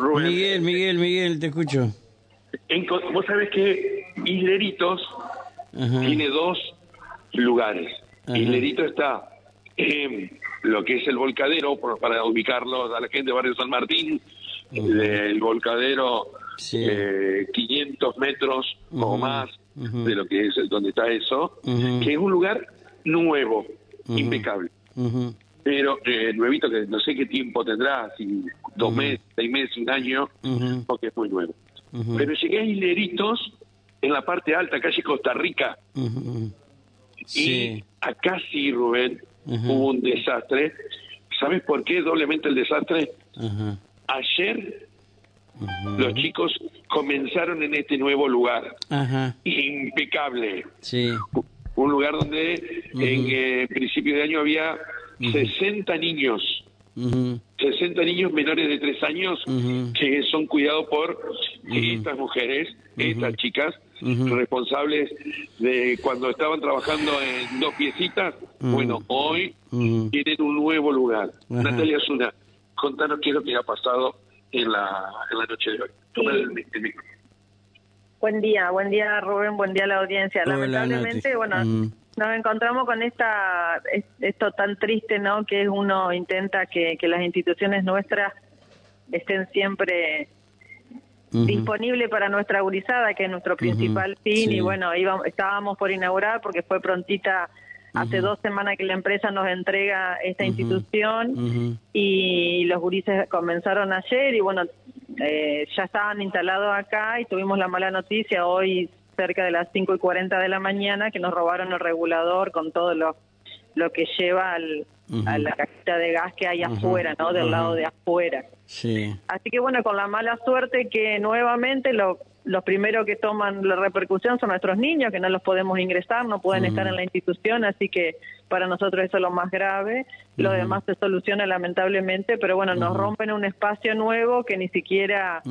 Rubén. Miguel, Miguel, Miguel, te escucho. En vos sabés que Isleritos Ajá. tiene dos lugares. Ajá. Islerito está en lo que es el volcadero, por- para ubicarlo a la gente de Barrio San Martín, del volcadero Sí. eh, 500 metros o más de lo que es donde está eso, que es un lugar nuevo, impecable. Pero eh, nuevito que no sé qué tiempo tendrá, si dos meses, seis meses, un año, porque es muy nuevo. Pero llegué a Hileritos en la parte alta, calle Costa Rica, Ujú. y Sí. acá sí, Rubén, hubo un desastre. ¿Sabes por qué doblemente el desastre? Ayer los chicos comenzaron en este nuevo lugar, Ajá. impecable. Sí. Un lugar donde en eh, principio de año había 60 niños. Ujú. 60 niños menores de 3 años que son cuidados por estas mujeres, estas chicas, responsables de cuando estaban trabajando en dos piecitas. Bueno, hoy tienen un nuevo lugar. Natalia Zuna, contanos qué es lo que ha pasado en la, en la noche de hoy. Toma el, el micrófono. Buen día, buen día Rubén, buen día a la audiencia. Hola, Lamentablemente, Nati. bueno. Nos encontramos con esta es- esto tan triste, ¿no? Que uno intenta que, que las instituciones nuestras estén siempre Ujú. disponibles para nuestra gurizada, que es nuestro principal fin. sí. Y bueno, íbamos, estábamos por inaugurar porque fue prontita. Hace dos semanas que la empresa nos entrega esta institución y los gurises comenzaron ayer y bueno, eh, ya estaban instalados acá y tuvimos la mala noticia hoy cerca de las 5 y 40 de la mañana que nos robaron el regulador con todo lo, lo que lleva al, A la cajita de gas que hay afuera, ¿no? Del lado de afuera. Sí. Así que bueno, con la mala suerte que nuevamente lo, los primeros que toman la repercusión son nuestros niños, que no los podemos ingresar, no pueden estar en la institución, así que para nosotros eso es lo más grave. Lo demás se soluciona lamentablemente, pero bueno, nos rompen un espacio nuevo que ni siquiera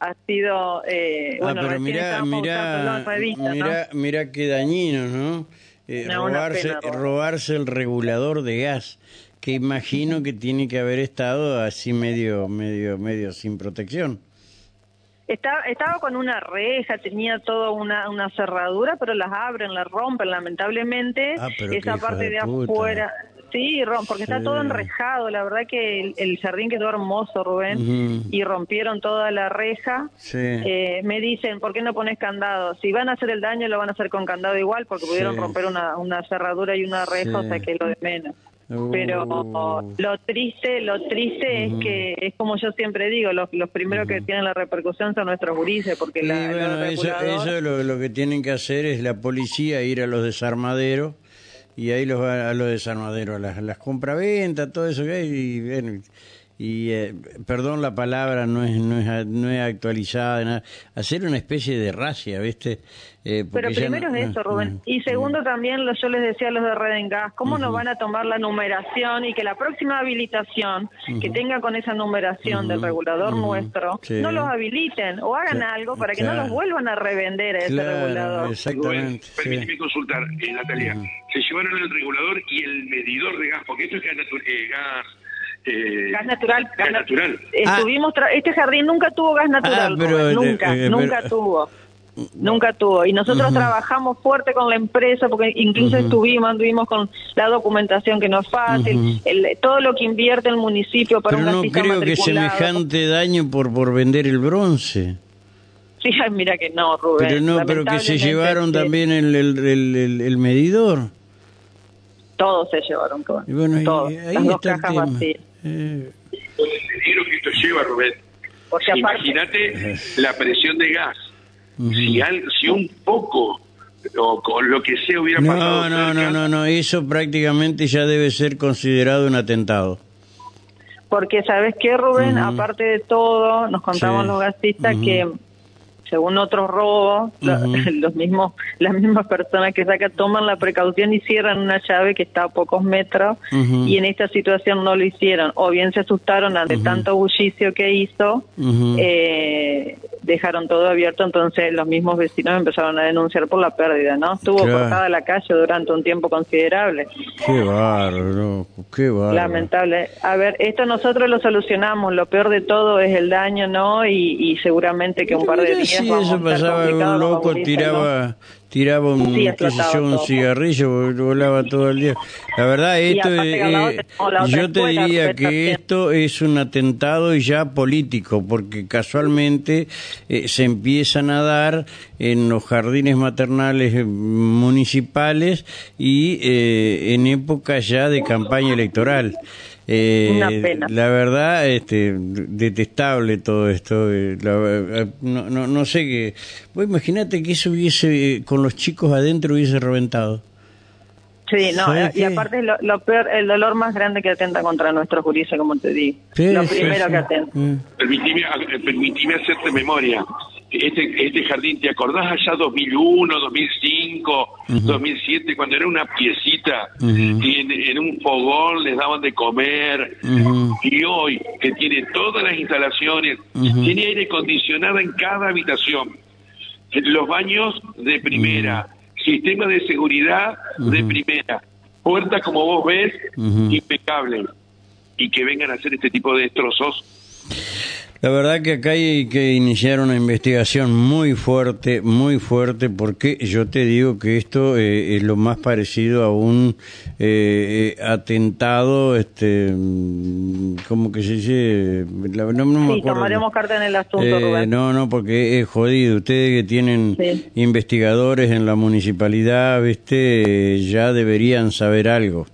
ha sido, eh, bueno, ah, pero recién mirá, mirá, revista, ¿no? mirá, mirá qué dañino, ¿no? Eh, No, robarse, pena, robarse el regulador de gas, que imagino que tiene que haber estado así medio, medio, medio sin protección. Estaba, estaba con una reja, tenía toda una, una cerradura, pero las abren, las rompen, lamentablemente. Ah, pero Esa parte de afuera. Sí, rom- porque está todo enrejado. La verdad que el, el jardín quedó hermoso, Rubén, y rompieron toda la reja. Sí. Eh, me dicen, ¿por qué no pones candado? Si van a hacer el daño, lo van a hacer con candado igual, porque pudieron romper una, una cerradura y una reja, o sea que lo de menos. Uh. Pero lo triste, lo triste es que es como yo siempre digo, los, los primeros que tienen la repercusión son nuestros gurises, porque la, bueno, el eso, regulador- eso lo, lo que tienen que hacer es la policía ir a los desarmaderos y ahí los va a los desarmaderos, las, las compraventas, todo eso que hay. Y, y eh, perdón la palabra, no es, no es, no es actualizada, nada. hacer una especie de racia, ¿viste? Eh, Pero primero no- es eso, Rubén. no. Y segundo también, lo, yo les decía a los de Red en Gas, ¿cómo nos van a tomar la numeración y que la próxima habilitación que tenga con esa numeración del regulador nuestro, Sí. no los habiliten o hagan algo para que no los vuelvan a revender a ese Claro, regulador? Rubén, exactamente. sí. permíteme consultar, eh, Natalia. Se llevaron el regulador y el medidor de gas, porque esto es gas, eh, gas, eh, Gas natural. gas natural. Estuvimos tra- este jardín nunca tuvo gas natural, Ah, pero, Rubén, eh, nunca, eh, nunca pero- tuvo. Nunca tuvo. Y nosotros trabajamos fuerte con la empresa porque incluso estuvimos, anduvimos con la documentación que no es fácil, el- todo lo que invierte el municipio para Pero un no creo que semejante daño por, por vender el bronce. Sí, ay, mira que no, Rubén. Pero no, pero que se llevaron también el, el, el, el- el medidor. Todos se llevaron, Rubén. Y bueno, Todos. y ahí Las dos está el cajas tema. vacías. Eh, El peligro que esto lleva, Rubén. Porque aparte, Imagínate la presión de gas. Si, al- si un poco o con lo que sea hubiera pasado No, no, cerca, no, no, no, eso prácticamente ya debe ser considerado un atentado. porque ¿sabes qué, Rubén? Aparte de todo, nos contaban Sí. los gastistas que según otros robos, los mismos, las mismas personas que sacan toman la precaución y cierran una llave que está a pocos metros y en esta situación no lo hicieron. O bien se asustaron ante tanto bullicio que hizo, eh, dejaron todo abierto, entonces los mismos vecinos empezaron a denunciar por la pérdida, ¿no? Estuvo Claro. cortada la calle durante un tiempo considerable. Qué bárbaro, qué. Lamentable. A ver, esto nosotros lo solucionamos. Lo peor de todo es el daño, ¿no? Y, y seguramente que un par de días si vamos eso pasaba, un loco ¿no? Tiraba un, Sí, qué sé yo, un cigarrillo, vol- volaba todo el día. La verdad, esto lado eh, yo te diría que también. esto es un atentado ya político, porque casualmente eh, se empiezan a dar en los jardines maternales eh, municipales y eh, en época ya de campaña electoral. Eh, Una pena. La verdad, este, detestable todo esto. eh, la- eh, no, no, no sé qué. Vos imaginate que eso hubiese, eh, con los chicos adentro, hubiese reventado. Sí, no, ¿Sabes y qué? aparte lo, lo peor, el dolor más grande que atenta contra nuestros juristas, como te digo. Sí, lo sí, primero sí. que atenta. Mm. Permitime, permitime hacerte memoria. Este, este jardín, ¿te acordás allá 2001, 2005, 2007, cuando era una piecita Ujú. y en, en un fogón les daban de comer? Y hoy, que tiene todas las instalaciones, tiene aire acondicionado en cada habitación, los baños de primera, sistema de seguridad de primera, puertas como vos ves, Ujú. impecable. Y que vengan a hacer este tipo de destrozos. La verdad que acá hay que iniciar una investigación muy fuerte, muy fuerte, porque yo te digo que esto eh, es lo más parecido a un eh, eh, atentado, este, mm, ¿cómo que se dice? La- no, no me Sí, acuerdo. tomaremos carta en el asunto, Eh, Rubén. no, no, porque es jodido. Ustedes que tienen Sí. investigadores en la municipalidad, viste, Eh, ya deberían saber algo.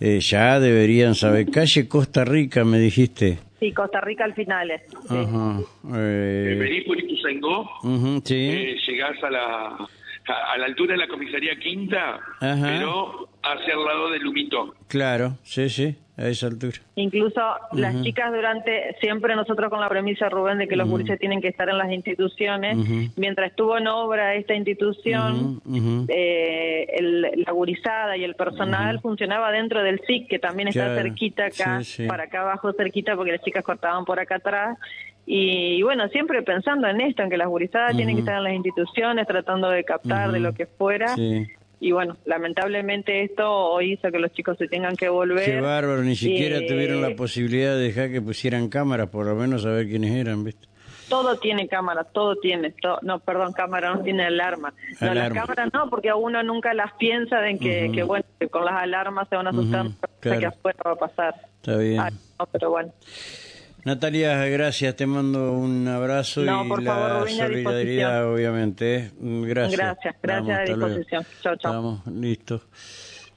Ya deberían saber. Calle Costa Rica, me dijiste. Sí, Costa Rica al final. es. Sí. Ajá. Eh, venís por Ituzaingó, ujú, sí. eh, llegás a la, a, a la altura de la comisaría quinta, Ajá. pero hacia el lado del Lumito. Claro, sí, sí, a esa altura. Incluso las chicas durante, siempre nosotros con la premisa, Rubén, de que los gurises tienen que estar en las instituciones, mientras estuvo en obra esta institución, eh, el- la gurizada y el personal funcionaba dentro del SIC, que también está Claro, cerquita acá, sí, sí. para acá abajo cerquita, porque las chicas cortaban por acá atrás. Y, y bueno, siempre pensando en esto, en que las gurizadas tienen que estar en las instituciones, tratando de captar de lo que fuera. Sí. Y bueno, lamentablemente esto hoy hizo que los chicos se tengan que volver. Qué bárbaro, ni siquiera Eh, tuvieron la posibilidad de dejar que pusieran cámaras, por lo menos saber quiénes eran, ¿viste? Todo tiene cámara, todo tiene. no, perdón, cámara no tiene alarma. No, las cámaras no, porque a uno nunca las piensa de que, que bueno, que con las alarmas se van a asustar, claro. que afuera va a pasar. Está bien. Ah, no, pero bueno. Natalia, gracias, te mando un abrazo No, y la favor, solidaridad, obviamente. ¿eh? Mm, Gracias. Gracias, gracias, Vamos, a disposición. Chao, chao. Estamos listos.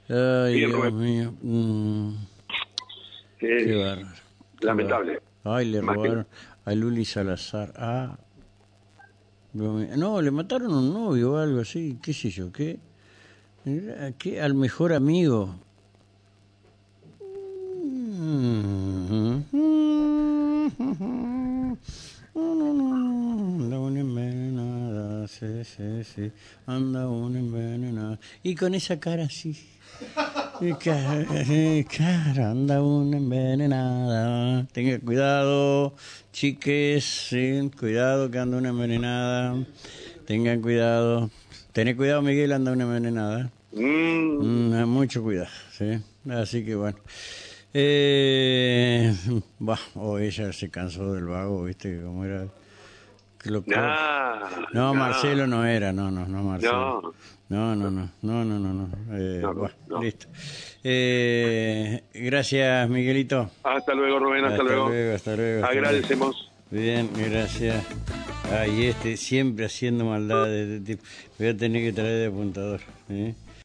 Ay, Bien, Dios Rubén. mío. Mm, Eh, qué bárbaro. lamentable. Ay, le que- robaron a Luli Salazar. Ah. No, le mataron a un novio o algo así, qué sé yo, qué. ¿Qué? Al mejor amigo. Anda una envenenada, sí, sí, sí. Anda una envenenada. Y con esa cara así. Y cara, cara, anda una envenenada. Tenga cuidado, chiques, sí, cuidado que anda una envenenada. Tengan cuidado. Tené cuidado, Miguel, anda una envenenada. Mm, Mm, mucho cuidado, sí. Así que bueno. Eh, bah, o ella se cansó del vago, ¿viste? Como era. Lo- nah, no, nah. Marcelo no era, no, no, no, Marcelo. No. No, no, no, no, no, no, no. Eh, No, bah, no. Listo. Eh, gracias, Miguelito. Hasta luego, Rubén, hasta, Hasta luego. luego, hasta luego, Agradecemos. Bien, gracias. Ay, este siempre haciendo maldades de este tipo. Voy a tener que traer de apuntador. ¿eh?